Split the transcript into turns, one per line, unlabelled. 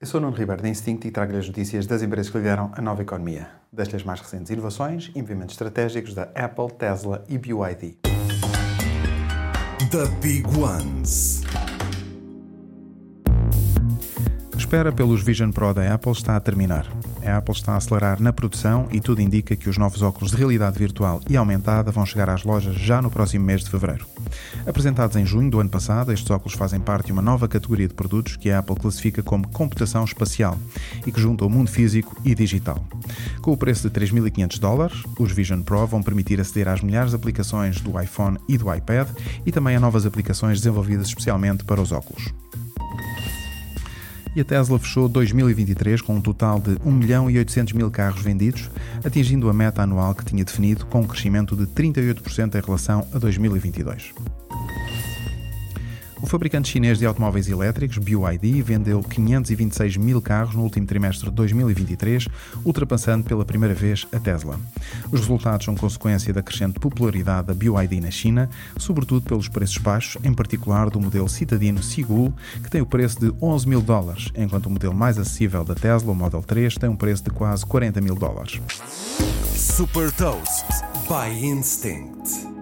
Eu sou o Nuno Ribeiro da Instinct e trago-lhe as notícias das empresas que lideram a nova economia, das as mais recentes inovações e movimentos estratégicos da Apple, Tesla e BYD.
The Big Ones.
A espera pelos Vision Pro da Apple está a terminar. A Apple está a acelerar na produção e tudo indica que os novos óculos de realidade virtual e aumentada vão chegar às lojas já no próximo mês de fevereiro. Apresentados em junho do ano passado, estes óculos fazem parte de uma nova categoria de produtos que a Apple classifica como computação espacial e que junta o mundo físico e digital. Com o preço de 3.500 dólares, os Vision Pro vão permitir aceder às milhares de aplicações do iPhone e do iPad e também a novas aplicações desenvolvidas especialmente para os óculos e a Tesla fechou 2023 com um total de 1 milhão e 800 mil carros vendidos, atingindo a meta anual que tinha definido com um crescimento de 38% em relação a 2022. Fabricante chinês de automóveis elétricos, BYD, vendeu 526 mil carros no último trimestre de 2023, ultrapassando pela primeira vez a Tesla. Os resultados são consequência da crescente popularidade da BYD na China, sobretudo pelos preços baixos, em particular do modelo citadino Sigul, que tem o preço de 11 mil dólares, enquanto o modelo mais acessível da Tesla, o Model 3, tem um preço de quase 40 mil dólares.
Super Toast by Instinct.